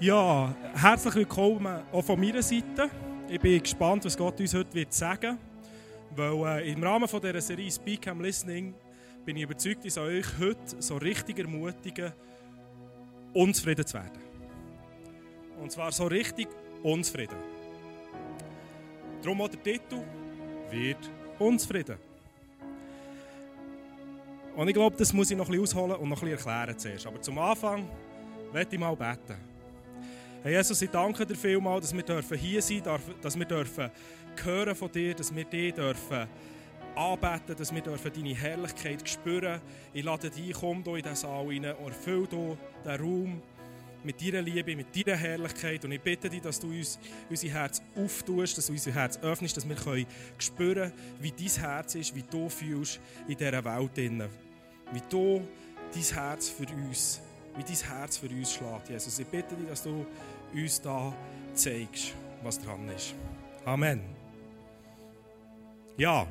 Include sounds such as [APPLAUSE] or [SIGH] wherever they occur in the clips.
Ja, herzlich willkommen auch von meiner Seite. Ich bin gespannt, was Gott uns heute wird sagen Weil äh, im Rahmen von dieser Serie Speak am Listening bin ich überzeugt, ich soll euch heute so richtig ermutigen, unzufrieden zu werden. Und zwar so richtig unzufrieden. Darum auch der Titel wird unzufrieden. Und ich glaube, das muss ich noch ein bisschen ausholen und noch ein bisschen erklären zuerst. Aber zum Anfang werde ich mal beten. Herr Jesus, ich danke dir vielmals, dass wir hier sein dürfen, dass wir dürfen hören von dir, dass wir dich dürfen anbeten, dass wir dürfen deine Herrlichkeit spüren. Ich lade dich, komm hier in diesen Saal rein und erfüll hier den Raum mit deiner Liebe, mit deiner Herrlichkeit. Und ich bitte dich, dass du uns unser Herz auftust, dass du unser Herz öffnest, dass wir können spüren wie dein Herz ist, wie du fühlst in dieser Welt. Wie du dein Herz für uns wie dein Herz für uns schlägt, Jesus. Ich bitte dich, dass du uns da zeigst, was dran ist. Amen. Ja,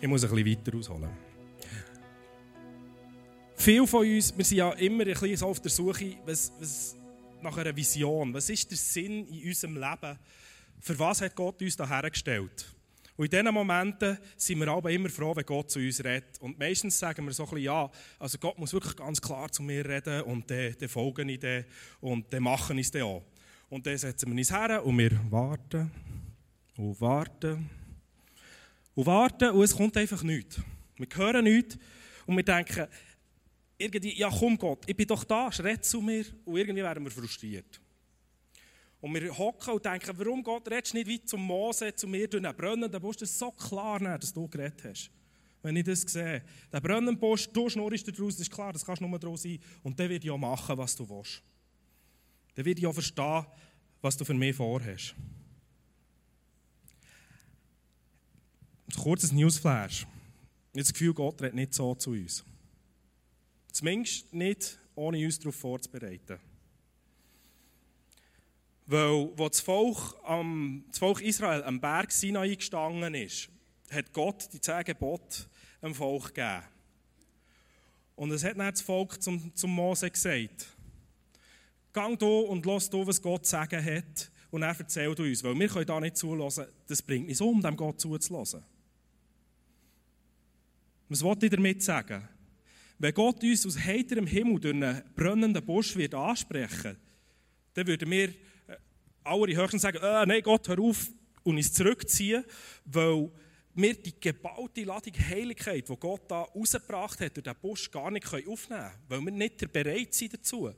ich muss ein bisschen weiter ausholen. Viele von uns, wir sind ja immer ein bisschen auf der Suche was, was, nach einer Vision. Was ist der Sinn in unserem Leben? Für was hat Gott uns da hergestellt? Und in diesen Momenten sind wir aber immer froh, wenn Gott zu uns redet. Und meistens sagen wir so ein bisschen, ja, also Gott muss wirklich ganz klar zu mir reden und dann, dann folgen ich dem und dann machen ich es auch. Und dann setzen wir uns her und wir warten und warten und warten und es kommt einfach nichts. Wir hören nichts und wir denken, irgendwie, ja komm Gott, ich bin doch da, red zu mir und irgendwie werden wir frustriert. Und wir hocken und denken, warum Gott redest du nicht wie zum Mose, zu mir durch einen brennenden Busch? Das ist so klar, dass du geredet hast. Wenn ich das sehe. Der brennende Busch, du schnurrst da draus, das ist klar, das kannst du nur draus sein. Und dann wird auch machen, was du willst. Dann wird auch verstehen, was du für mich vorhast. Ein kurzes Newsflash. Ich habe das Gefühl, Gott redet nicht so zu uns. Zumindest nicht, ohne uns darauf vorzubereiten. Weil, wo das Volk, am, das Volk Israel am Berg Sinai gestanden ist, hat Gott die zehn Gebote dem Volk gegeben. Und es hat dann das Volk zum, zum Mose gesagt, Gang du und lass du, was Gott sagen hat, und er erzählt uns, weil wir können da nicht zulassen, das bringt nichts um, dem Gott zuzulassen. Was wollte ich damit sagen? Wenn Gott uns aus heiterem Himmel durch einen brennenden Busch wird ansprechen, dann würden wir alle höchstens sagen, äh, nein Gott, hör auf und uns zurückziehen, weil wir die gebaute Ladung Heiligkeit, die Gott da rausgebracht hat, durch den Busch gar nicht aufnehmen können, weil wir nicht bereit sind dazu.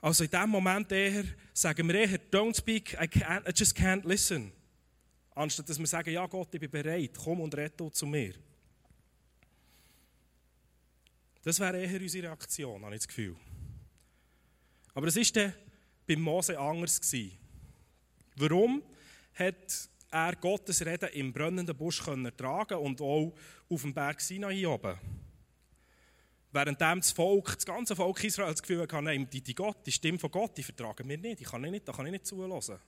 Also in diesem Moment eher sagen wir eher, don't speak, I, can't, I just can't listen. Anstatt dass wir sagen, ja Gott, ich bin bereit, komm und rette zu mir. Das wäre eher unsere Reaktion, habe ich das Gefühl. Aber es ist dann bei Mose anders gewesen. Warum hat er Gottes Reden im brennenden Busch können tragen und auch auf dem Berg Sinai oben? Während das Volk, das ganze Volk Israel das Gefühl hatte, nein, die, die, Gott, die Stimme von Gott, die vertragen wir nicht, die kann ich nicht, da kann ich nicht zulassen.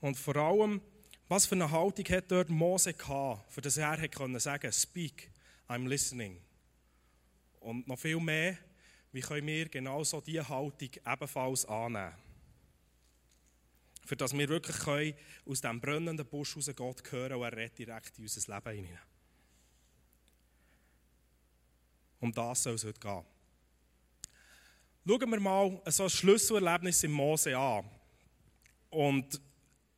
Und vor allem, was für eine Haltung hat dort Mose gehabt, für das er konnte sagen, speak, I'm listening. Und noch viel mehr, wie können wir genauso diese Haltung ebenfalls annehmen? Für dass wir wirklich können aus diesem brennenden Busch raus Gott hören und er redet direkt in unser Leben hinein. Um das soll es heute gehen. Schauen wir mal so ein Schlüsselerlebnis im Mose an. Und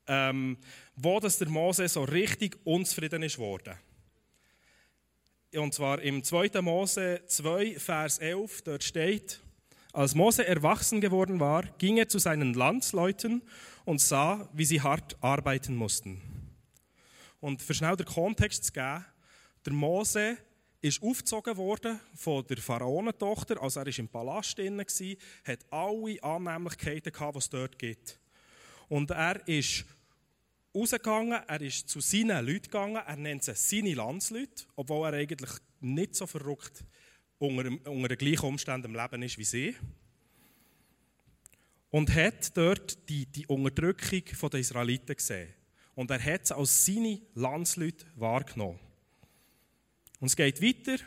ähm, wo das der Mose so richtig unzufrieden ist worden. Und zwar im 2. Mose 2, Vers 11, dort steht, als Mose erwachsen geworden war, ging er zu seinen Landsleuten und sah, wie sie hart arbeiten mussten. Und für schnell den Kontext zu geben, der Mose ist aufgezogen worden von der Pharaonentochter, also er war im Palast drin, hat alle Annehmlichkeiten gehabt, die es dort gibt. Und er ist rausgegangen, er ist zu seinen Leuten gegangen, er nennt sie seine Landsleute, obwohl er eigentlich nicht so verrückt unter, unter den gleichen Umständen im Leben ist wie sie. Und hat dort die, die Unterdrückung der Israeliten gesehen. Und er hat sie als seine Landsleute wahrgenommen. Und es geht weiter.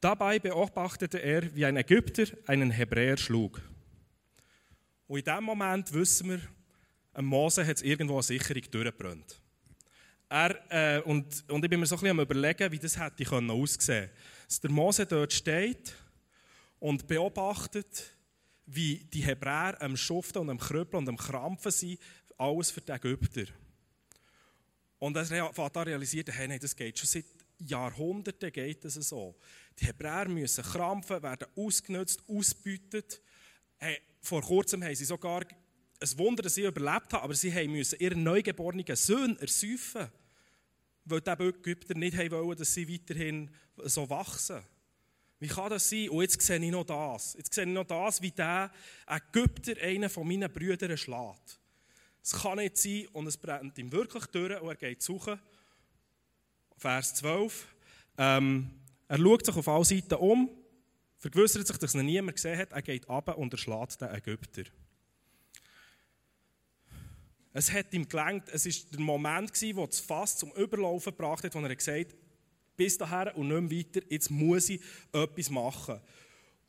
Dabei beobachtete er, wie ein Ägypter einen Hebräer schlug. Und in diesem Moment wissen wir, ein Mose hat es irgendwo eine Sicherung durchgebrannt. Er, äh, und, und ich bin mir so ein bisschen am überlegen, wie das hätte können aussehen Dass der Mose dort steht und beobachtet, wie die Hebräer am Schuften und am Krüppeln und am Krampfen sind, alles für die Ägypter. Und er hat da realisiert, hey, nein, das geht schon seit Jahrhunderten geht das so. Die Hebräer müssen krampfen, werden ausgenutzt, ausbeutet. Hey, vor kurzem haben sie sogar ein Wunder, dass sie überlebt haben, aber sie müssen ihren neugeborenen Sohn ersäufen, weil die Ägypter nicht wollen, dass sie weiterhin so wachsen. Wie kann das sein? Und jetzt sehe ich noch das. Jetzt sehe ich noch das, wie der Ägypter einen von meinen Brüdern schlägt. Es kann nicht sein und es brennt ihm wirklich durch und er geht suchen. Vers 12. Ähm, er schaut sich auf alle Seiten um, vergewissert sich, dass ihn niemand gesehen hat, er geht ab und erschlägt den Ägypter. Es hat ihm gelangt, es war der Moment, wo das Fass zum Überlaufen gebracht hat, wo er gesagt hat, bis dahin und nicht weiter, jetzt muss ich etwas machen.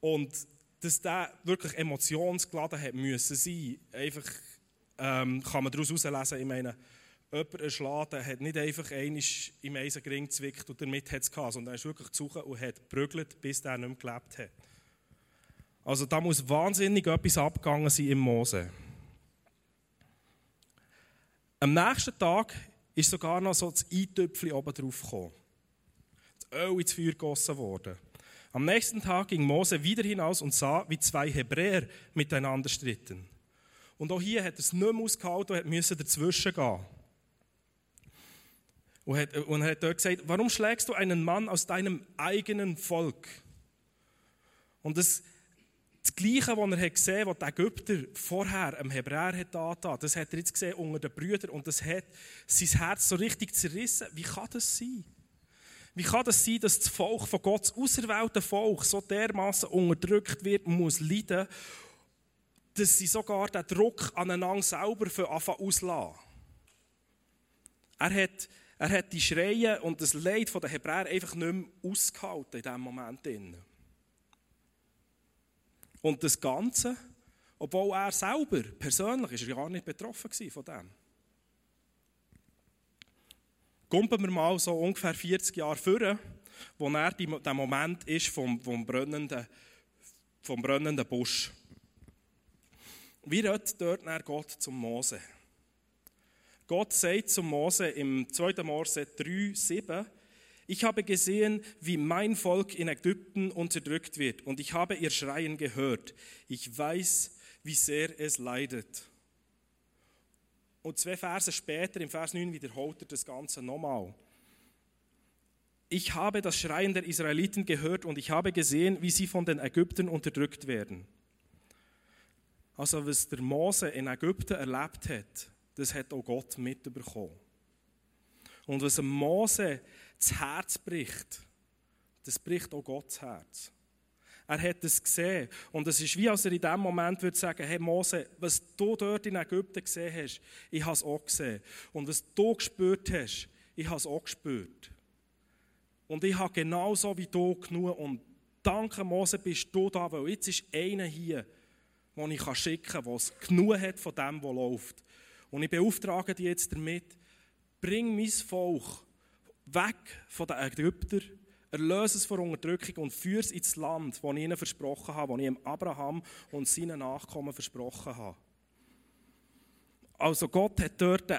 Und dass der wirklich emotionsgeladen hat müssen sein, einfach ähm, kann man daraus herauslesen, ich meine, jemand erschlagen hat nicht einfach einmal im Eisengring gezwickt und damit hat es gehabt, sondern er ist wirklich zu und hat geprügelt, bis der nicht mehr gelebt hat. Also da muss wahnsinnig etwas abgegangen sein im Mose. Am nächsten Tag ist sogar noch so das Eintöpfchen oben drauf gekommen. Das Öl ins Feuer gegossen worden. Am nächsten Tag ging Mose wieder hinaus und sah, wie zwei Hebräer miteinander stritten. Und auch hier hat er es nicht mehr ausgehalten und musste dazwischen gehen. Und, hat, und er hat dort gesagt, warum schlägst du einen Mann aus deinem eigenen Volk? Und das, das Gleiche, was er gesehen hat, was der Ägypter vorher am Hebräer hat das hat er jetzt gesehen unter den Brüdern und das hat sein Herz so richtig zerrissen. Wie kann das sein? Wie kann das sein, dass das Volk von Gott, das auserwählte Volk, so dermaßen unterdrückt wird und muss leiden, dass sie sogar den Druck aneinander selber für auslassen? Er hat, er hat die Schreie und das Leid der Hebräer einfach nicht mehr ausgehalten in diesem Moment. Und das Ganze, obwohl er selber persönlich ist gar nicht betroffen von dem. Kumpen wir mal so ungefähr 40 Jahre vor, wo er der Moment ist vom, vom, brennenden, vom brennenden Busch. Wie redet dort Gott zum Mose? Gott sagt zum Mose im 2. Mose 3, 7, ich habe gesehen, wie mein Volk in Ägypten unterdrückt wird und ich habe ihr Schreien gehört. Ich weiß, wie sehr es leidet. Und zwei Verse später, im Vers 9, wiederholt er das Ganze nochmal. Ich habe das Schreien der Israeliten gehört und ich habe gesehen, wie sie von den Ägyptern unterdrückt werden. Also was der Mose in Ägypten erlebt hat, das hat auch Gott mitbekommen. Und was Mose das Herz bricht, das bricht auch Gottes Herz. Er hat es gesehen. Und es ist wie, als er in dem Moment würde sagen, hey Mose, was du dort in Ägypten gesehen hast, ich habe es auch gesehen. Und was du gespürt hast, ich habe es auch gespürt. Und ich habe genauso wie du genug. Und danke Mose, bist du da, weil jetzt ist einer hier, den ich schicken kann, der genug hat von dem, was läuft. Und ich beauftrage dich jetzt damit, bring mein Volk weg von den Ägyptern, erlöse es von Unterdrückung und führe es ins Land, das ich ihnen versprochen habe, das ich ihm Abraham und seinen Nachkommen versprochen habe. Also Gott hat dort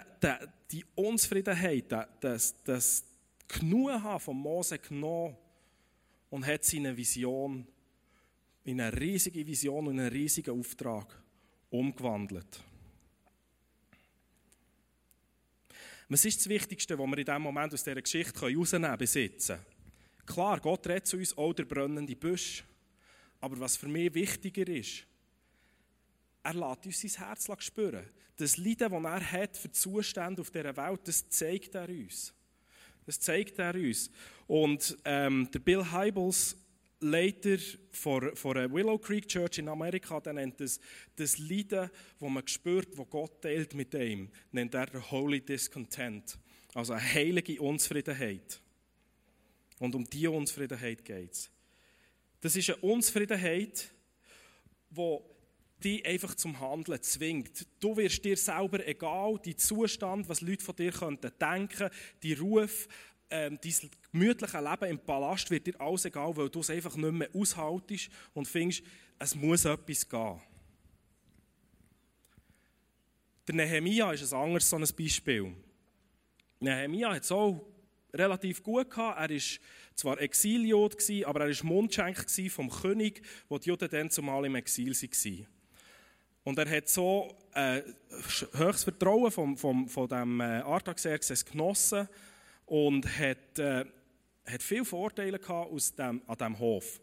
die Unzufriedenheit, das, das Genughaben von Mose genommen und hat seine Vision in eine riesige Vision und einen riesigen Auftrag umgewandelt. Was ist das Wichtigste, was wir in diesem Moment aus dieser Geschichte herausnehmen können, besitzen? Klar, Gott redet zu uns auch der brennende Busch. Aber was für mich wichtiger ist, er lässt uns sein Herz spüren. Das Leiden, das er hat für die Zustände auf dieser Welt, das zeigt er uns. Das zeigt er uns. Und ähm, der Bill Hybels Leiter von, von der Willow Creek Church in Amerika, der nennt es das Leiden, das man spürt, wo Gott teilt mit ihm, nennt er Holy Discontent. Also eine heilige Unzufriedenheit. Und um diese Unzufriedenheit geht es. Das ist eine Unzufriedenheit, die dich einfach zum Handeln zwingt. Du wirst dir selber egal, die Zustand, was Leute von dir könnten denken, die Ruf, ähm, dein gemütliche Leben im Palast wird dir alles egal, weil du es einfach nicht mehr aushaltest und findest, es muss etwas gehen. Der Nehemia ist ein anderes so ein Beispiel. Nehemia hat es auch relativ gut gehabt. Er war zwar Exiljud, aber er war Mundschenk vom König, wo die Juden dann zumal im Exil waren. Und er hat so äh, höchstes Vertrauen von, von, von dem äh, Artaxerxes genossen und hat, äh, hat viele Vorteile gehabt aus dem, an diesem Hof.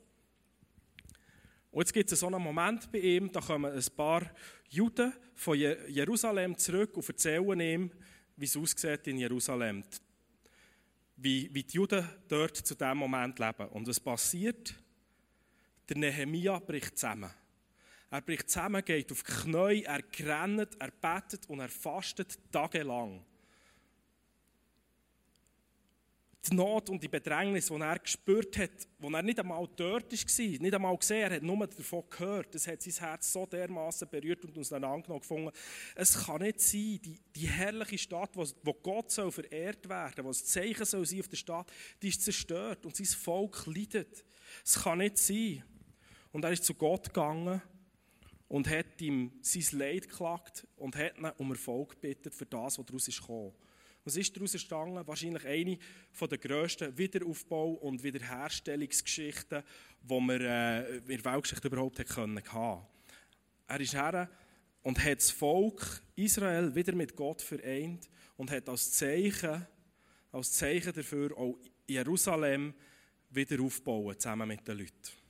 Und jetzt gibt es so einen Moment bei ihm, da kommen ein paar Juden von Jerusalem zurück und erzählen ihm, wie es aussieht in Jerusalem. Wie, wie die Juden dort zu diesem Moment leben. Und was passiert? Der Nehemia bricht zusammen. Er bricht zusammen, geht auf die Knie, er grennt, er betet und er fastet tagelang die Not und die Bedrängnis, die er gespürt hat, wo er nicht einmal dort war, nicht einmal gesehen, er hat nur davon gehört. Das hat sein Herz so dermaßen berührt und uns dann angenommen gefunden. Es kann nicht sein, die, die herrliche Stadt, wo, Gott soll verehrt werden, wo das Zeichen soll sein auf der Stadt, die ist zerstört und sein Volk leidet. Es kann nicht sein. Und er ist zu Gott gegangen und hat ihm sein Leid geklagt und hat ihn um Erfolg gebeten für das, was daraus ist gekommen. Was ist daraus entstanden? Wahrscheinlich eine der grössten Wiederaufbau- und Wiederherstellungsgeschichten, die wir äh, in der Weltgeschichte überhaupt können. Er ist her und hat das Volk Israel wieder mit Gott vereint und hat als Zeichen, als Zeichen dafür auch Jerusalem wieder aufbauen, zusammen mit den Leuten.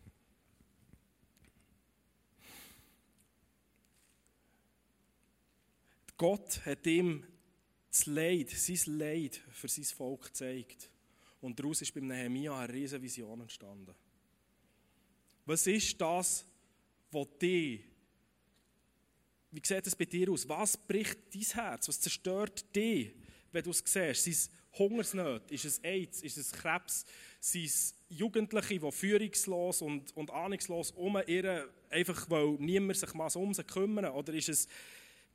Gott hat ihm das Leid, sein Leid für sein Volk gezeigt. Und daraus ist beim Nehemia eine riesige Vision entstanden. Was ist das, was dich, wie sieht es bei dir aus? Was bricht dein Herz? Was zerstört dich, wenn du es siehst? Sind es Hungersnöte? Ist es AIDS? Ist es Krebs? Sind es Jugendliche, die führungslos und, und ahnungslos umirren, einfach weil niemand sich mal um sie kümmert? Oder ist es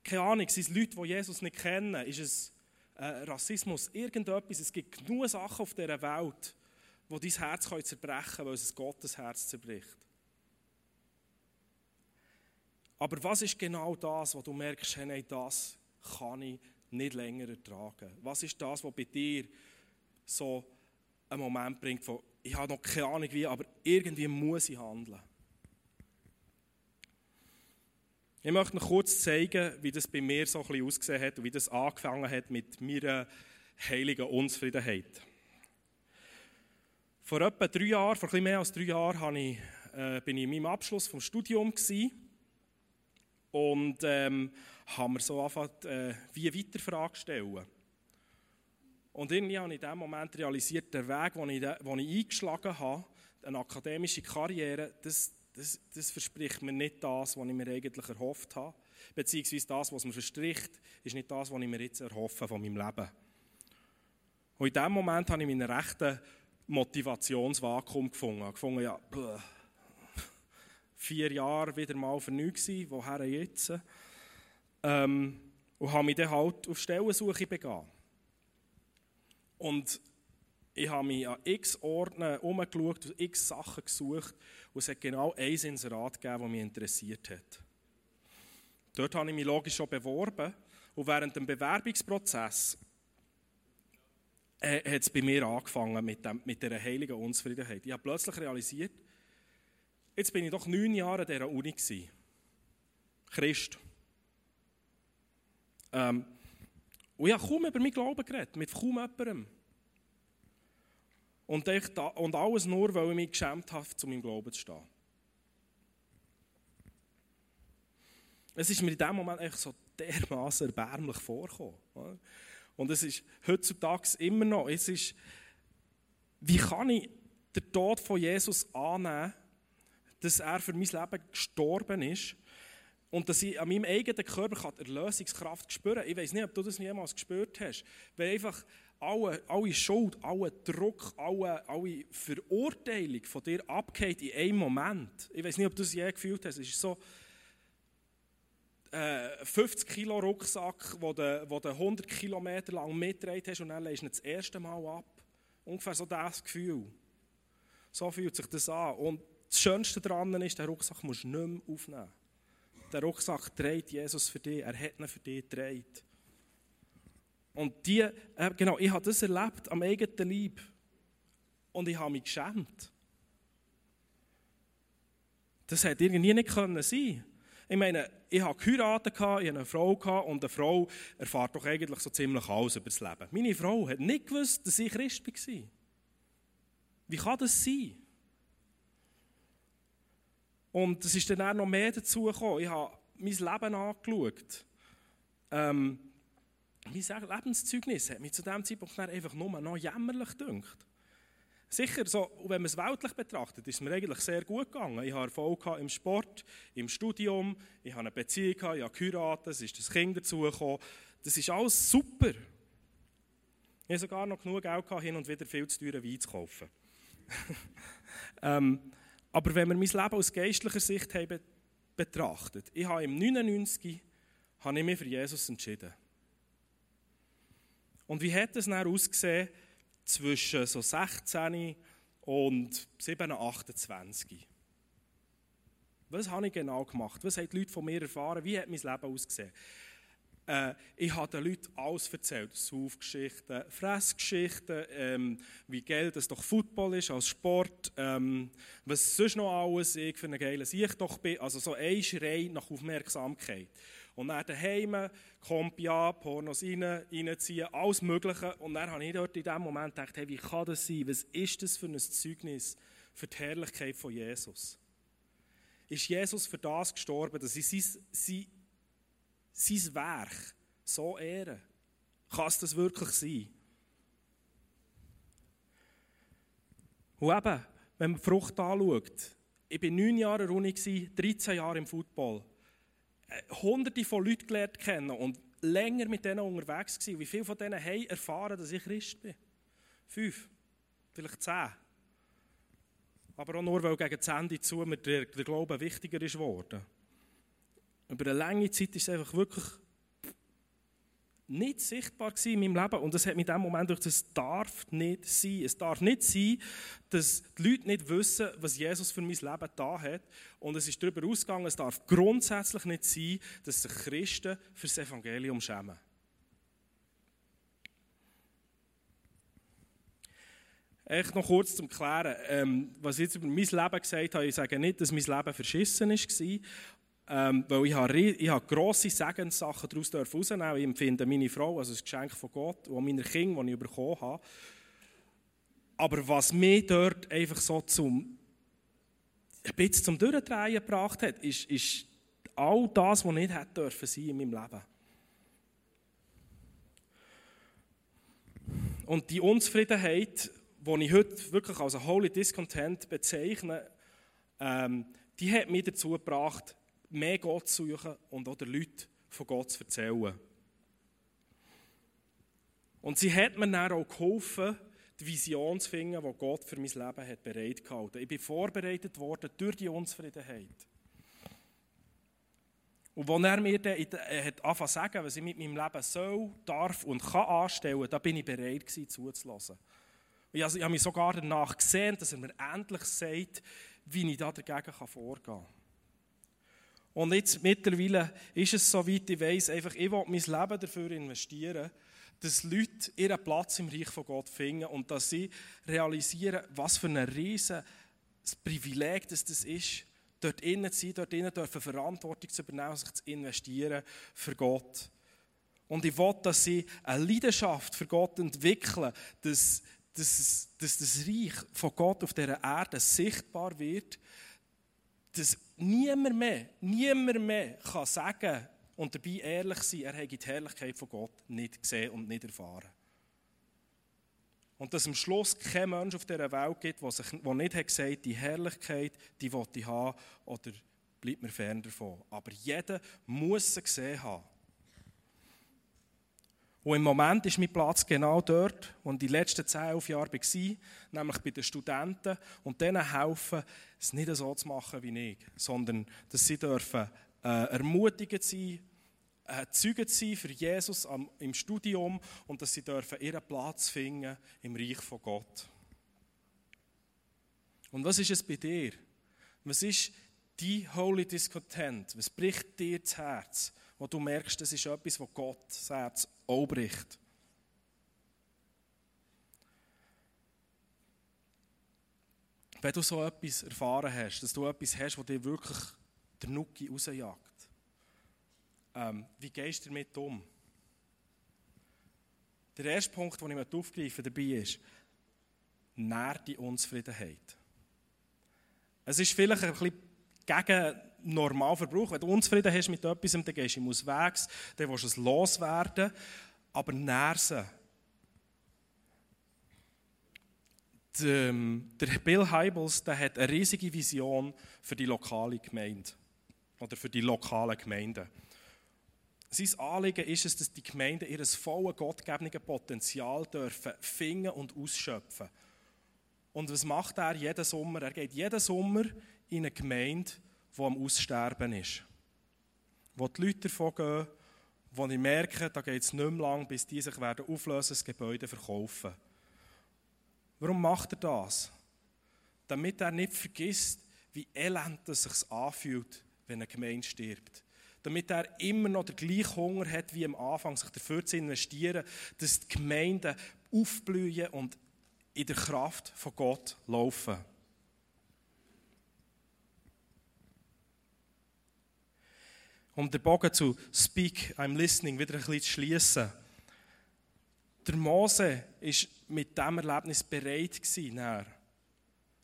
keine Ahnung, sind es Leute, die Jesus nicht kennen? Ist es äh, Rassismus? Irgendetwas? Es gibt genug Sachen auf dieser Welt, wo dein Herz kann zerbrechen kann, weil es Gottes Herz zerbricht. Aber was ist genau das, wo du merkst, hey, nein, das kann ich nicht länger ertragen? Was ist das, was bei dir so einen Moment bringt, wo ich habe noch keine Ahnung wie, aber irgendwie muss ich handeln? Ich möchte noch kurz zeigen, wie das bei mir so ein bisschen ausgesehen hat und wie das angefangen hat mit meiner heiligen Unzufriedenheit. Vor etwa drei Jahren, vor ein mehr als drei Jahren, ich, äh, bin ich in meinem Abschluss vom Studium und ähm, haben mir so angefangen, äh, wie weiter Fragen stellen. Und irgendwie habe ich in dem Moment realisiert, der Weg, den ich, ich eingeschlagen habe, eine akademische Karriere, das, das, das, verspricht mir nicht das, was ich mir eigentlich erhofft habe. Beziehungsweise das, was mir verstricht, ist nicht das, was ich mir jetzt erhoffe von meinem Leben. Und in dem Moment habe ich meinen rechten Motivationsvakuum gefunden. Gefunden, ja, bleh, vier Jahre wieder mal für nichts gewesen, woher jetzt? Ähm, und habe mich dann halt auf Stellensuche begangen. Und ich habe mich an x Orten umgeschaut und x Sachen gesucht und es hat genau ein Inserat gegeben, das mich interessiert hat. Dort habe ich mich logisch schon beworben und während dem Bewerbungsprozess äh, hat es bei mir angefangen mit, dem, mit dieser heiligen Unzufriedenheit. Ich habe plötzlich realisiert, jetzt bin ich doch neun Jahre an dieser Uni gewesen. Christ. Ähm, und ich habe kaum über meinen Glauben geredet, mit kaum jemandem. Und, ich, und alles nur, weil ich mich geschämt habe, zu meinem Glauben zu stehen. Es ist mir in dem Moment echt so dermaßen erbärmlich vorgekommen. Und es ist heutzutage immer noch, es ist, wie kann ich den Tod von Jesus annehmen, dass er für mein Leben gestorben ist und dass ich an meinem eigenen Körper Erlösungskraft spüren kann. Ich weiß nicht, ob du das jemals gespürt hast. Wenn einfach alle, alle Schuld, alle Druck, alle, alle Verurteilung von dir abgeht in einem Moment. Ich weiß nicht, ob du es je gefühlt hast. Es ist so äh, 50 Kilo Rucksack, den du, wo du 100 Kilometer lang mitgetragen hast und dann legst du ihn das erste Mal ab. Ungefähr so das Gefühl. So fühlt sich das an. Und das Schönste daran ist, den Rucksack musst du nicht mehr aufnehmen. Der Rucksack trägt Jesus für dich. Er hat ihn für dich getragen. Und die, äh, genau, ich habe das erlebt am eigenen Leib. Und ich habe mich geschämt. Das hätte irgendwie nicht können sein Ich meine, ich habe geheiratet, ich hatte eine Frau und eine Frau erfahrt doch eigentlich so ziemlich alles über das Leben. Meine Frau hat nicht gewusst, dass ich Christ war. Wie kann das sein? Und es ist dann auch noch mehr dazu gekommen. Ich habe mein Leben angeschaut. Ähm, mein Lebenszeugnis hat mich zu diesem Zeitpunkt einfach nur noch jämmerlich gedacht. Sicher, so, wenn man es weltlich betrachtet, ist es mir eigentlich sehr gut gegangen. Ich hatte Erfolg im Sport, im Studium, ich hatte eine Beziehung, ich habe geheiratet, es ist das Kind dazugekommen. Das ist alles super. Ich hatte sogar noch genug Geld, hin und wieder viel zu teuren Wein zu kaufen. [LAUGHS] ähm, aber wenn wir mein Leben aus geistlicher Sicht haben betrachtet, ich habe im 99 habe ich mich für Jesus entschieden. Und wie hat es dann ausgesehen zwischen so 16 und 7, 28? Was habe ich genau gemacht? Was haben die Leute von mir erfahren? Wie hat mein Leben ausgesehen? Äh, ich habe den Leuten alles erzählt. Saufgeschichten, Fressgeschichten, ähm, wie geil das doch Football ist als Sport, ähm, was sonst noch alles ich für einen geilen Sieg doch bin. Also so ein Schrei nach Aufmerksamkeit. Und dann daheim, Kompi an, Pornos rein, reinziehen, alles Mögliche. Und dann habe ich dort in dem Moment gedacht, hey, wie kann das sein? Was ist das für ein Zeugnis für die Herrlichkeit von Jesus? Ist Jesus für das gestorben, dass ich sein, sein sein Werk so ehren? Kann es das wirklich sein? Und eben, wenn man die Frucht anschaut, ich war neun Jahre in der Uni, 13 Jahre im Football, hunderte von Leuten gelernt kennen und länger mit denen unterwegs gewesen. Wie viele von denen haben erfahren, dass ich Christ bin? Fünf, vielleicht zehn. Aber auch nur, weil gegen das Ende zu mir der, der Glaube wichtiger ist geworden. Über eine lange Zeit ist es einfach wirklich nicht sichtbar in meinem Leben. Und das hat mich in dem Moment durch das darf nicht sein. Es darf nicht sein, dass die Leute nicht wissen, was Jesus für mein Leben da hat. Und es ist darüber ausgegangen, es darf grundsätzlich nicht sein, dass sich Christen für das Evangelium schämen. Echt noch kurz zum Klären, ähm, was ich jetzt über mein Leben gesagt habe, ich sage nicht, dass mein Leben verschissen war, ähm, weil ich habe, habe grosse Segenssachen daraus herausnehmen Ich empfinde meine Frau als ein Geschenk von Gott und meine Kinder, die ich bekommen habe. Aber was mich dort einfach so zum, ein bisschen zum Durchdrehen gebracht hat, ist, ist all das, was nicht hätte dürfen sein in meinem Leben. Und die Unzufriedenheit, die ich heute wirklich als Holy Discontent bezeichne, ähm, die hat mich dazu gebracht, mehr Gott zu suchen und auch den Leuten von Gott zu erzählen. Und sie hat mir dann auch geholfen, die Vision zu finden, die Gott für mein Leben hat bereitgehalten. Ich bin vorbereitet worden durch die Unzufriedenheit. Und als er mir dann hat angefangen zu sagen, was ich mit meinem Leben soll, darf und kann anstellen, da bin ich bereit gewesen, zuzulassen. Ich habe mich sogar danach gesehen, dass er mir endlich sagt, wie ich da dagegen vorgehen kann. Und jetzt mittlerweile ist es so weit, ich weiss, einfach, ich will mein Leben dafür investieren, dass Leute ihren Platz im Reich von Gott finden und dass sie realisieren, was für ein riesen Privileg das, das ist, dort innen zu sein, dort innen dürfen Verantwortung zu übernehmen, sich zu investieren für Gott. Und ich will, dass sie eine Leidenschaft für Gott entwickeln, dass, dass, dass das Reich von Gott auf dieser Erde sichtbar wird, dass niemand mehr, niemand mehr kann sagen und dabei ehrlich sein, er habe die Herrlichkeit von Gott nicht gesehen und nicht erfahren. Und dass am Schluss kein Mensch auf dieser Welt gibt, der, sich, der nicht hat gesagt die Herrlichkeit, die will ich haben oder bleibt mir fern davon. Aber jeder muss sie gesehen haben. Und im Moment ist mein Platz genau dort, wo ich die letzten zehn, elf Jahre war, nämlich bei den Studenten und denen helfen, es nicht so zu machen wie ich, sondern dass sie dürfen äh, ermutigend sein, äh, Zeugen sein für Jesus am, im Studium und dass sie dürfen ihren Platz finden im Reich von Gott. Und was ist es bei dir? Was ist die Holy Discontent? Was bricht dir das Herz? Wo du merkst, das ist etwas, was Gott das Herz auch bricht. Wenn du so etwas erfahren hast, dass du etwas hast, das dir wirklich der Nuki rausjagt, ähm, wie gehst du damit um? Der erste Punkt, den ich aufgreifen dabei ist, nähr die Unzufriedenheit. Es ist vielleicht ein bisschen gegen Normalverbrauch. Wenn du unzufrieden hast mit etwas, dann gehst du ihm auswegs, dann willst du es loswerden, aber nähr Der, der Bill Heibels der hat eine riesige Vision für die lokale Gemeinde oder für die lokalen Gemeinden. Sein Anliegen ist es, dass die Gemeinden ihr volles gottgegebene Potenzial dürfen finden und ausschöpfen. Und was macht er jeden Sommer? Er geht jeden Sommer in eine Gemeinde, die am Aussterben ist. Wo die Leute davon gehen, wo ich merke, da geht es nicht mehr lang, bis die sich werden auflösen, das Gebäude verkaufen. Warum macht er das? Damit er nicht vergisst, wie elend es sich anfühlt, wenn eine Gemeinde stirbt. Damit er immer noch den gleichen Hunger hat wie am Anfang, sich dafür zu investieren, dass die Gemeinden aufblühen und in der Kraft von Gott laufen. Um den Bogen zu Speak, I'm listening wieder ein bisschen zu schließen. Der Mose war mit diesem Erlebnis bereit gewesen,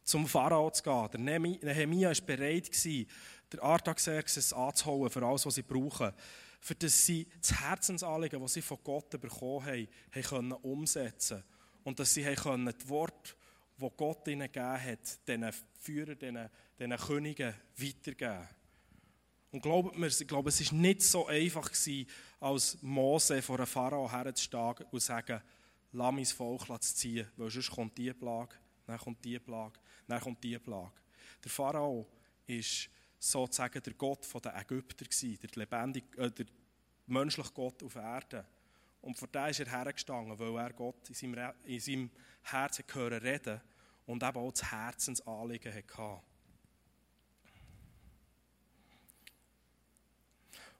zum Pharao zu gehen. Der Nehemiah war bereit gewesen, der Artaxerxes anzuholen für alles, was sie brauchen. Für das sie das Herzensanliegen, das sie von Gott bekommen haben, haben können umsetzen Und dass sie können die Worte, die Gott ihnen gegeben hat, diesen Führern, diesen, diesen Königen weitergeben. Und glaubt mir, ich glaube, es war nicht so einfach, gewesen, als Mose vor einem Pharao herzustehen und zu sagen, lass mein Volk ziehen, weil sonst kommt die Plage, dann kommt die Plage, dann kommt die Plage. Der Pharao war sozusagen der Gott der Ägypter, der, lebendige, äh, der menschliche Gott auf Erden. Und vor dem ist er hergestanden, weil er Gott in seinem, in seinem Herzen hören reden und eben auch das Herzensanliegen hatte.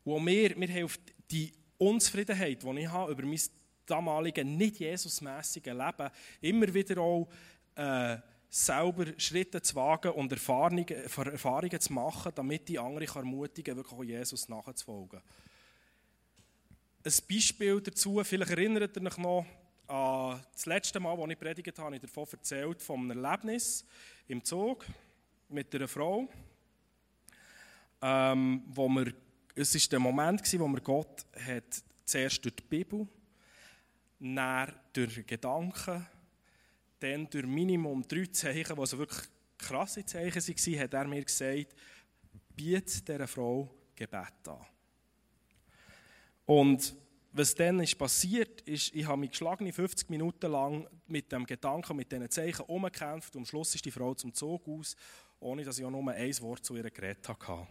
Wo wir haben auf die Unzufriedenheit, die ich habe über mein damaliges nicht Jesusmäßige Leben, immer wieder auch äh, selber Schritte zu wagen und Erfahrungen, Erfahrungen zu machen, damit die anderen ermutigen wirklich auch Jesus nachzufolgen. Ein Beispiel dazu, vielleicht erinnert ihr euch noch an das letzte Mal, als ich predigt habe, habe ich davon erzählt, von einem Erlebnis im Zug mit einer Frau, ähm, wo wir es war der Moment, wo wir Gott hat, zuerst durch die Bibel, dann durch Gedanken, dann durch Minimum drei Zeichen, die also wirklich krasse Zeichen waren, hat er mir gesagt, biete dieser Frau Gebet an. Und was dann ist passiert ist, ich habe mich geschlagene 50 Minuten lang mit dem Gedanken, mit diesen Zeichen umgekämpft und am Schluss ist die Frau zum Zug aus, ohne dass ich auch nur ein Wort zu ihr geredet habe.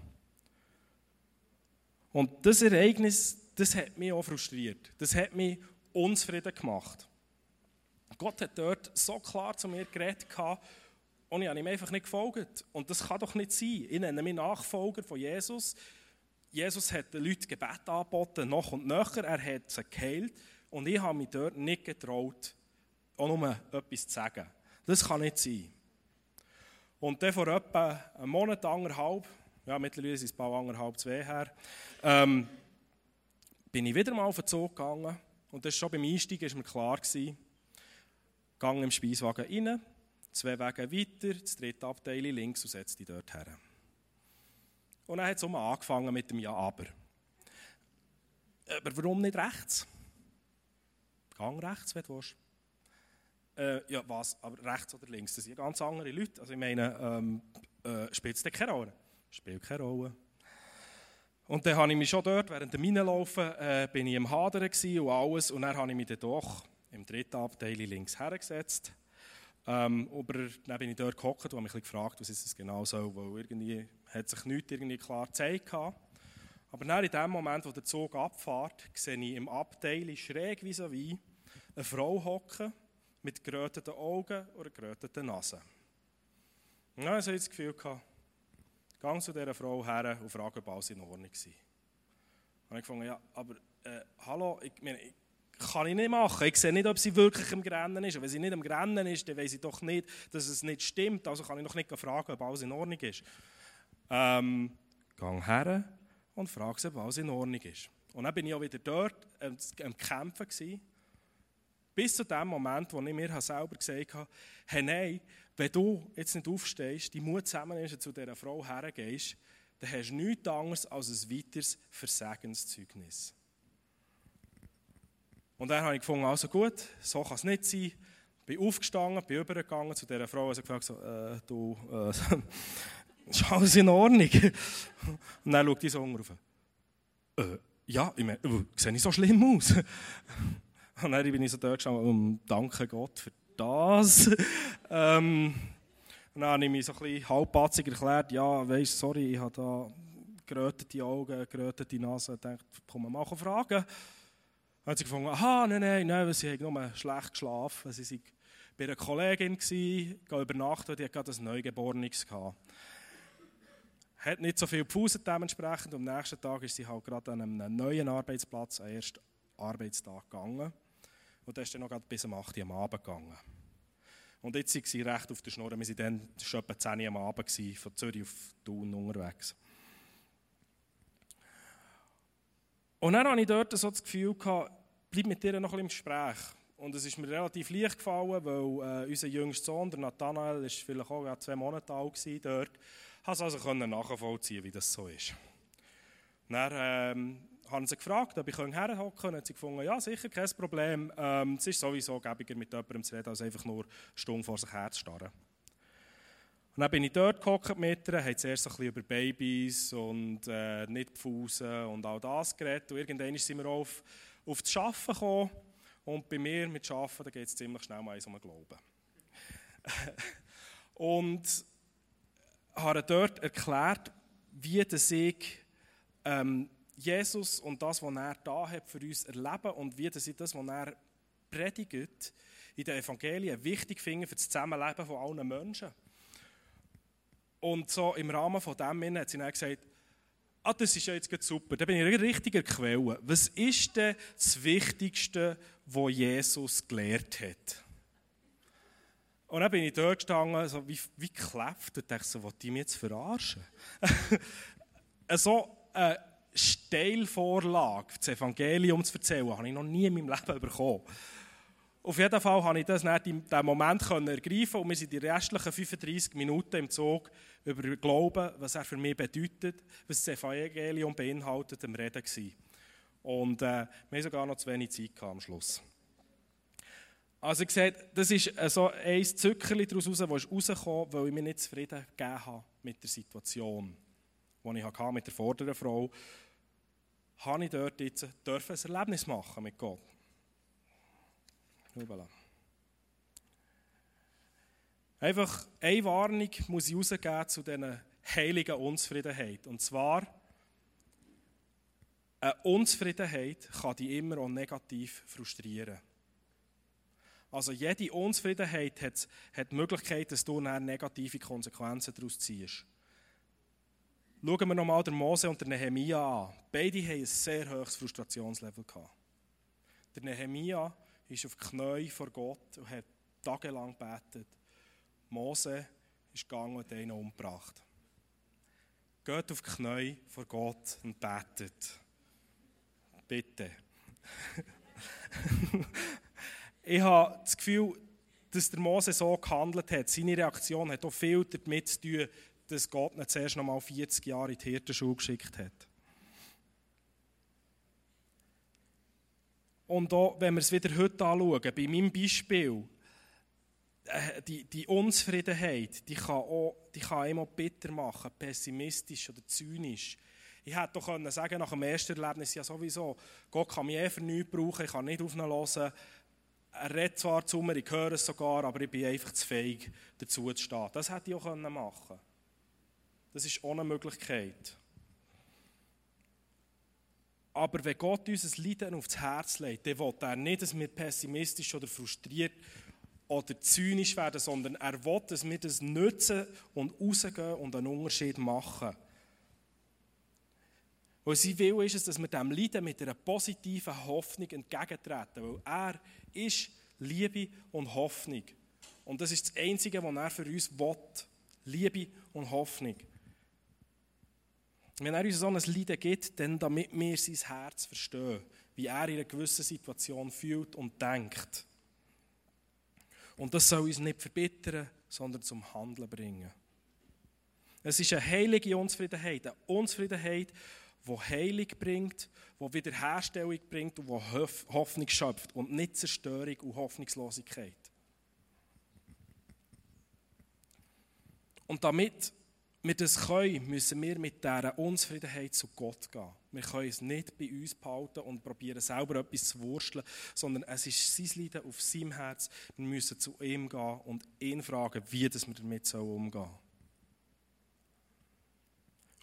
Und das Ereignis, das hat mich auch frustriert. Das hat mich unzufrieden gemacht. Gott hat dort so klar zu mir geredet und ich habe ihm einfach nicht gefolgt. Und das kann doch nicht sein. Ich nenne mich Nachfolger von Jesus. Jesus hat den Leuten Gebet angeboten, noch und nöcher. Er hat sie geheilt. Und ich habe mich dort nicht getraut, auch nur etwas zu sagen. Das kann nicht sein. Und dann vor etwa einem Monat, anderthalb, ja, mittlerweile ist es bald anderthalb, zwei her, ähm, bin ich wieder mal auf den Zug gegangen und das schon beim Einstieg war mir klar gewesen, Gang im Speiswagen rein, zwei Wege weiter, das dritte Abteil links und setze dich dort her. Und dann hat es angefangen mit dem Ja, aber. Aber warum nicht rechts? Gang rechts, wenn du willst. Äh, ja, was? Aber rechts oder links? Das sind ganz andere Leute. Also ich meine, ähm, äh, spielt es keine Rolle? Spielt keine Rolle. Und dann habe ich mich schon dort, während dem Reinlaufen, äh, bin ich im Hadern und alles. Und dann habe ich mich dann doch im dritten Abteil links hergesetzt. Ähm, aber dann bin ich dort gehockt und habe mich gefragt, was es genau soll, weil irgendwie hat sich nichts irgendwie klar gezeigt. Aber dann in dem Moment, wo der Zug abfährt, sehe ich im Abteil schräg wie so wie eine Frau hocken mit geröteten Augen oder geröteten Nase. Und dann hatte ich das Gefühl, gehe zu dieser Frau her und frage, ob alles in Ordnung war. Und ich gefunden, ja, aber äh, hallo, ich, meine, ich, kann ich nicht machen. Ich sehe nicht, ob sie wirklich im Grennen ist. Und wenn sie nicht im Grennen ist, dann weiß ich doch nicht, dass es nicht stimmt. Also kann ich noch nicht fragen, ob alles in Ordnung ist. Ähm, gehe her und frage sie, ob alles in Ordnung ist. Und dann bin ich auch wieder dort am, am Kämpfen gewesen, bis zu dem Moment, wo ich mir selber gesagt habe, hey, nein, wenn du jetzt nicht aufstehst, die Mut zusammennimmst und zu dieser Frau hergehst, dann hast du nichts anderes als ein weiteres Versagenszeugnis. Und dann habe ich gefunden, also gut, so kann es nicht sein. Bin aufgestanden, bin übergegangen zu dieser Frau und habe gefragt, so, äh, du, äh, [LAUGHS] ist alles in Ordnung? Und dann schaut die so rauf. Äh, ja, ich meine, äh, sehe ich so schlimm aus? [LAUGHS] Und dann bin ich so dort gestanden, um, danke Gott für das. [LAUGHS] ähm, dann habe ich mich so ein bisschen halbpatzig erklärt, ja, weisst, sorry, ich habe da gerötete Augen, gerötete Nase, ich dachte, komm mal fragen. Dann hat sie gefunden, aha, nein, nein, nein, sie haben nur schlecht geschlafen. Sie waren bei einer Kollegin, gehen übernachten, die hat gerade ein Neugeborenes gehabt. Hat nicht so viel gepfuset dementsprechend. Am nächsten Tag ist sie halt gerade an einem neuen Arbeitsplatz, am ersten Arbeitstag gegangen. Und dann ist dann noch bis um 8 Uhr am Abend gegangen. Und jetzt waren sie recht auf der Schnur. Wir waren dann schon etwa 10 Uhr am Abend gewesen, von Zürich auf Thun unterwegs. Und dann hatte ich dort so das Gefühl, gehabt, bleib mit dir noch ein bisschen im Gespräch. Und es ist mir relativ leicht gefallen, weil äh, unser jüngster Sohn, der Nathanael, ist vielleicht auch zwei Monate alt gewesen dort. Ich konnte also nachvollziehen, wie das so ist. Dann ähm, haben sie gefragt, ob ich herhocken. Und sie gefunden, ja, sicher, kein Problem. Ähm, es ist sowieso gäbiger, mit jemandem zu reden, als einfach nur Stunde vor sich her zu starren. Und dann bin ich dort gehockt mit ihr, haben zuerst ein bisschen über Babys und äh, nicht Pfusen und all das geredet. Und irgendwann sind wir auf, auf das Arbeiten gekommen. Und bei mir mit Arbeiten, geht es ziemlich schnell mal um den Glauben. [LAUGHS] und habe dort erklärt, wie das ich ähm, Jesus und das, was er da hat, für uns erleben und wie das, das was er predigt, in den Evangelien wichtig finde für das Zusammenleben von allen Menschen. Und so im Rahmen von dem hat sie dann gesagt, ah, das ist ja jetzt super, da bin ich in richtiger Quelle. Was ist denn das Wichtigste, was Jesus gelehrt hat? Und dann bin ich dort gestanden, so wie, wie gekläfft, und dachte so, was die mich jetzt verarschen? [LAUGHS] so, äh, Steilvorlage, das Evangelium zu erzählen, habe ich noch nie in meinem Leben bekommen. Auf jeden Fall konnte ich das nicht in diesem Moment ergreifen und wir sind die restlichen 35 Minuten im Zug über Glauben, was er für mich bedeutet, was das Evangelium beinhaltet, am Reden gewesen. Und äh, wir haben sogar noch zu wenig Zeit am Schluss. Also ich sehe, das ist so ein Zückerchen daraus, das rausgekommen, weil ich mich nicht zufrieden gegeben habe mit der Situation, die ich hatte mit der vorderen Frau habe ich dort jetzt ein Erlebnis machen mit Gott. Voilà. Einfach eine Warnung muss ich rausgeben zu dieser heiligen Unzufriedenheit. Und zwar, eine Unzufriedenheit kann dich immer auch negativ frustrieren. Also jede Unzufriedenheit hat, hat die Möglichkeit, dass du negative Konsequenzen daraus ziehst. Schauen wir nochmal den Mose und den Nehemia an. Beide hatten ein sehr hohes Frustrationslevel. Der Nehemia ist auf Knie vor Gott und hat tagelang gebetet. Mose ist gegangen und einen umgebracht. Geht auf Knie vor Gott und betet. Bitte. [LAUGHS] ich habe das Gefühl, dass der Mose so gehandelt hat. Seine Reaktion hat auch viel damit zu tun, dass Gott ihn zuerst noch mal 40 Jahre in die Hirtenschule geschickt hat. Und auch, wenn wir es wieder heute anschauen, bei meinem Beispiel, äh, die, die Unzufriedenheit, die kann, auch, die kann einem bitter machen, pessimistisch oder zynisch. Ich hätte doch können sagen nach dem ersten Erlebnis ja sowieso, Gott kann mich eh für nichts brauchen, ich kann nicht auf ihn hören. Er redet zwar zu mir, ich höre es sogar, aber ich bin einfach zu feig, dazu zu stehen. Das hätte ich auch machen können. Das ist ohne Möglichkeit. Aber wenn Gott uns ein Leiden aufs Herz legt, dann will er nicht, dass wir pessimistisch oder frustriert oder zynisch werden, sondern er will, dass wir das nutzen und rausgehen und einen Unterschied machen. Und sein Will ist es, dass wir dem Leiden mit einer positiven Hoffnung entgegentreten, weil er ist Liebe und Hoffnung. Und das ist das Einzige, was er für uns will. Liebe und Hoffnung. Wenn er uns so ein Leiden gibt, dann damit wir sein Herz verstehen, wie er in einer gewissen Situation fühlt und denkt. Und das soll uns nicht verbittern, sondern zum Handeln bringen. Es ist eine heilige Unzufriedenheit, eine Unzufriedenheit, die Heilung bringt, die Wiederherstellung bringt und die Hoffnung schöpft und nicht Zerstörung und Hoffnungslosigkeit. Und damit wir das können, müssen wir mit dieser Unzufriedenheit zu Gott gehen. Wir können es nicht bei uns behalten und probieren selber etwas zu wursteln, sondern es ist sein Leiden auf seinem Herz. Wir müssen zu ihm gehen und ihn fragen, wie das wir damit umgehen sollen.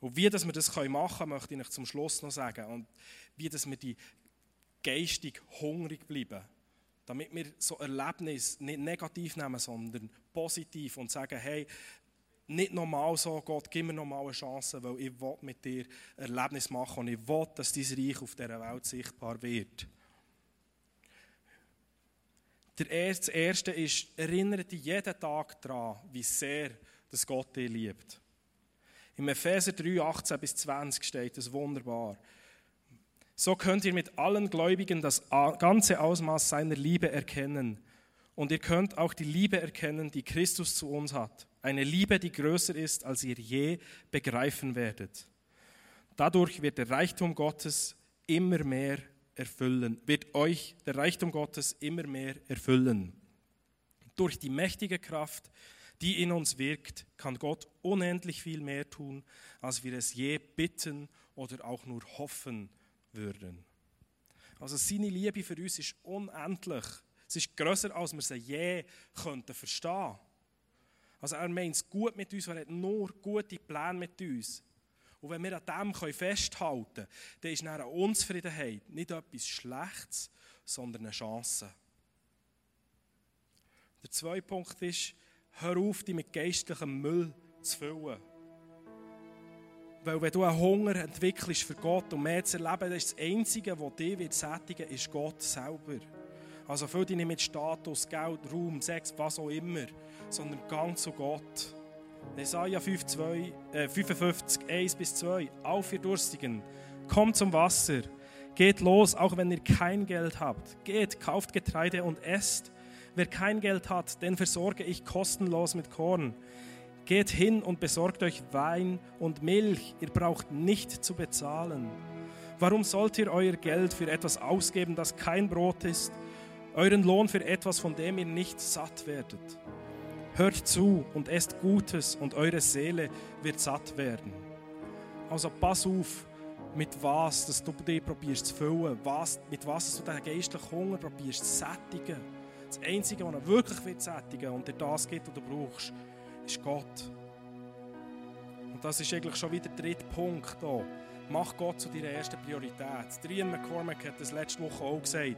Und wie dass wir das machen können, möchte ich euch zum Schluss noch sagen. Und wie dass wir die geistig hungrig bleiben. Damit wir so Erlebnis nicht negativ nehmen, sondern positiv und sagen, hey, nicht normal so, Gott, gib mir nochmal eine Chance, weil ich will mit dir Erlebnis machen und ich will, dass dein Reich auf dieser Welt sichtbar wird. Das Erste ist, erinnere dich jeden Tag daran, wie sehr dass Gott dich liebt. Im Epheser 3, 18 bis 20 steht es wunderbar. So könnt ihr mit allen Gläubigen das ganze Ausmaß seiner Liebe erkennen. Und ihr könnt auch die Liebe erkennen, die Christus zu uns hat. Eine Liebe, die größer ist, als ihr je begreifen werdet. Dadurch wird der Reichtum Gottes immer mehr erfüllen, wird euch der Reichtum Gottes immer mehr erfüllen. Durch die mächtige Kraft, die in uns wirkt, kann Gott unendlich viel mehr tun, als wir es je bitten oder auch nur hoffen würden. Also seine Liebe für uns ist unendlich. Es ist größer, als wir sie je könnten verstehen. Also er meint es gut mit uns, er hat nur gute Pläne mit uns. Und wenn wir an dem festhalten können, dann ist eine Unzufriedenheit nicht etwas Schlechtes, sondern eine Chance. Der zweite Punkt ist, hör auf, dich mit geistlichem Müll zu füllen. Weil wenn du einen Hunger entwickelst für Gott und mehr zu erleben, dann ist das Einzige, was dich wird sättigen ist Gott selber. Also füll dich nicht mit Status, Geld, Ruhm, Sex, was auch immer, sondern gang zu Gott. Jesaja 5, 2, äh, 55, 1 bis 2. Auf, ihr Durstigen, kommt zum Wasser. Geht los, auch wenn ihr kein Geld habt. Geht, kauft Getreide und esst. Wer kein Geld hat, den versorge ich kostenlos mit Korn. Geht hin und besorgt euch Wein und Milch. Ihr braucht nicht zu bezahlen. Warum sollt ihr euer Geld für etwas ausgeben, das kein Brot ist? Euren Lohn für etwas, von dem ihr nicht satt werdet. Hört zu und esst Gutes und eure Seele wird satt werden. Also pass auf, mit was dass du dich probierst zu füllen, was, mit was du den geistlichen Hunger probierst zu sättigen. Das Einzige, was er wirklich wird sättigen und dir das gibt, was du brauchst, ist Gott. Und das ist eigentlich schon wieder der dritte Punkt hier. Mach Gott zu deiner ersten Priorität. Drian McCormack hat das letzte Woche auch gesagt.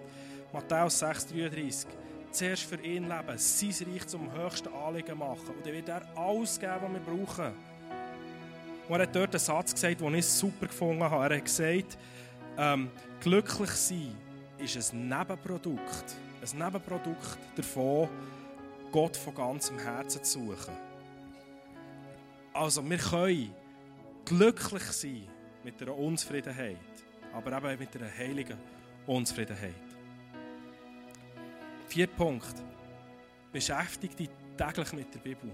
Matthäus 6,33. Zuerst für ihn leben, sein Reich zum höchsten Anliegen machen. Und dann wird er alles geben, was wir brauchen. Und er hat dort einen Satz gesagt, den ich super gefunden habe. Er hat gesagt, ähm, glücklich sein ist ein Nebenprodukt. Ein Nebenprodukt davon, Gott von ganzem Herzen zu suchen. Also wir können glücklich sein mit einer Unzufriedenheit, aber eben mit einer heiligen Unzufriedenheit. Vierter Punkt. Beschäftige dich täglich mit der Bibel.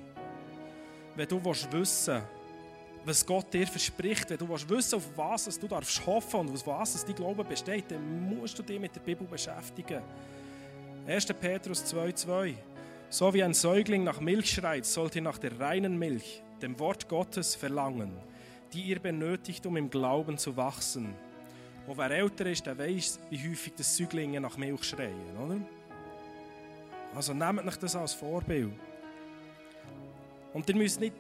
Wenn du wissen willst, was Gott dir verspricht, wenn du wissen willst, auf was du darfst hoffen und auf was dein Glaube besteht, dann musst du dich mit der Bibel beschäftigen. 1. Petrus 2,2 So wie ein Säugling nach Milch schreit, sollt ihr nach der reinen Milch, dem Wort Gottes, verlangen. die ihr benötigt, um im Glauben zu wachsen. Und wer älter ist, der weiß, wie häufig das Säuglinge nach Milch schreien, oder? Also nehmt euch das als Vorbild. Und ihr müsst nicht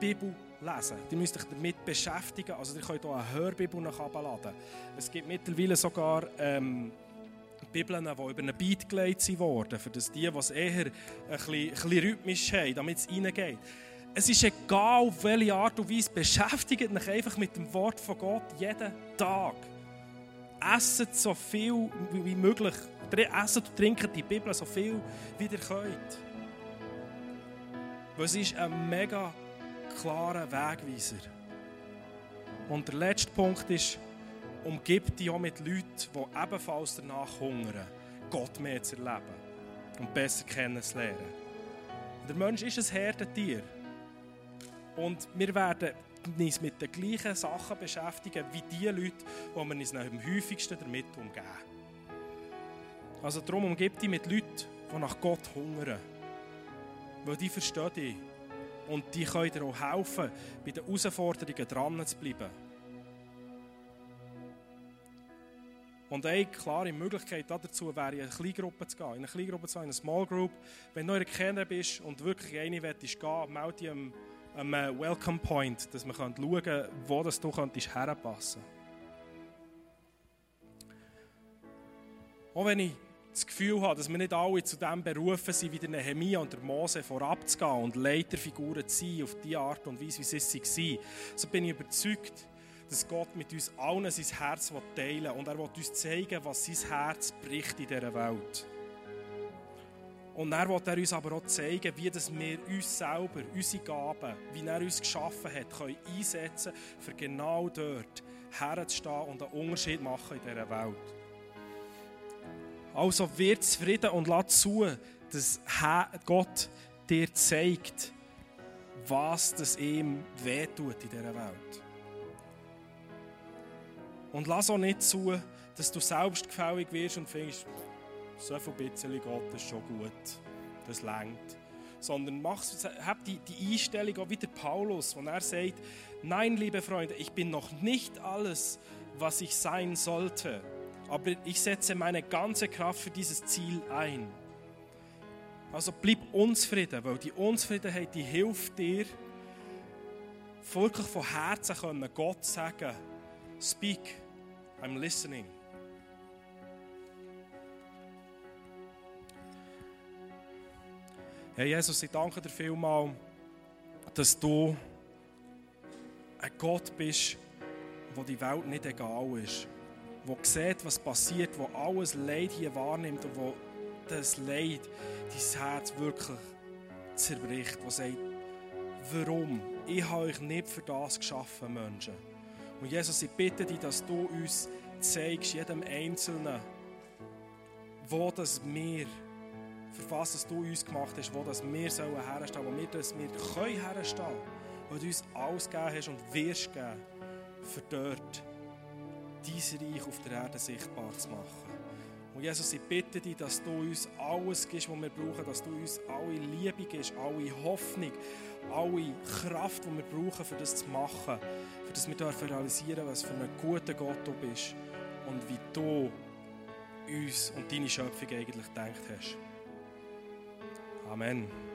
die Bibel lesen. Ihr müsst euch damit beschäftigen. Also ihr könnt auch eine Hörbibel herunterladen. Es gibt mittlerweile sogar ähm, Bibeln, die über einen Beat gelegt wurden, für das die, es eher ein bisschen, ein bisschen rhythmisch haben, damit es reingeht. Es ist egal, auf welche Art und Weise, beschäftigt euch einfach mit dem Wort von Gott jeden Tag. Esset so viel wie möglich. Esset und trinket die Bibel so viel, wie ihr könnt. Weil es ist ein mega klarer Wegweiser. Und der letzte Punkt ist, umgib dich auch mit Leuten, die ebenfalls danach hungern, Gott mehr zu erleben und besser kennenzulernen. Der Mensch ist ein Herdentier. Und wir werden uns mit den gleichen Sachen beschäftigen wie die Leute, die wir uns am häufigsten damit umgeben. Also darum umgib dich mit Leuten, die nach Gott hungern. Weil die verstehen dich. Und die können dir auch helfen, bei den Herausforderungen dran zu bleiben. Und eine klare Möglichkeit dazu wäre, in eine Kleingruppe zu gehen. In eine Kleingruppe zu gehen, in eine Small Group. Wenn du noch Kenner bist und wirklich eine willst gehen, melde dich am, am äh, Welcome Point, dass man schauen kann, wo das du herpassen Auch wenn ich das Gefühl habe, dass wir nicht alle zu dem berufen sind, wie der Nehemia und der Mose vorabzugehen und Leiterfiguren zu sein, auf die Art und Weise, wie sie es waren, so bin ich überzeugt, dass Gott mit uns allen sein Herz teilen will und er will uns zeigen, was sein Herz bricht in dieser Welt. Und er will er uns aber auch zeigen, wie das wir uns selber, unsere Gaben, wie er uns geschaffen hat, können einsetzen können, für genau dort herzustehen und einen Unterschied machen in dieser Welt. Also wird zufrieden und lass zu, dass Gott dir zeigt, was das ihm wehtut in dieser Welt. Und lass auch nicht zu, dass du selbstgefällig wirst und findest, so viel bisschen Gott ist schon gut, das längt. Sondern mach, hab die, die Einstellung auch wie der Paulus, wo er sagt, nein, liebe Freunde, ich bin noch nicht alles, was ich sein sollte, aber ich setze meine ganze Kraft für dieses Ziel ein. Also bleib unzufrieden, weil die Unzufriedenheit, die hilft dir, wirklich von Herzen können Gott sagen, speak, I'm listening. Herr Jesus, ich danke dir vielmal, dass du ein Gott bist, wo die Welt nicht egal ist, wo sieht, was passiert, wo alles Leid hier wahrnimmt und wo das Leid dein Herz wirklich zerbricht, wo sagt, warum? Ich habe euch nicht für das geschaffen, Menschen. Und Jesus, ich bitte dich, dass du uns zeigst, jedem Einzelnen, wo das wir, für was das du uns gemacht hast, wo das wir sollen herstellen, wo wir das wir können herstellen, wo du uns alles gegeben hast und wirst geben, für dort dein Reich auf der Erde sichtbar zu machen. Und Jesus, ich bitte dich, dass du uns alles gibst, was wir brauchen, dass du uns alle Liebe gibst, alle Hoffnung, alle Kraft, die wir brauchen, für das zu machen, für das wir realisieren, was für ein guter Gott du bist und wie du uns und deine Schöpfung eigentlich gedacht hast. Amen.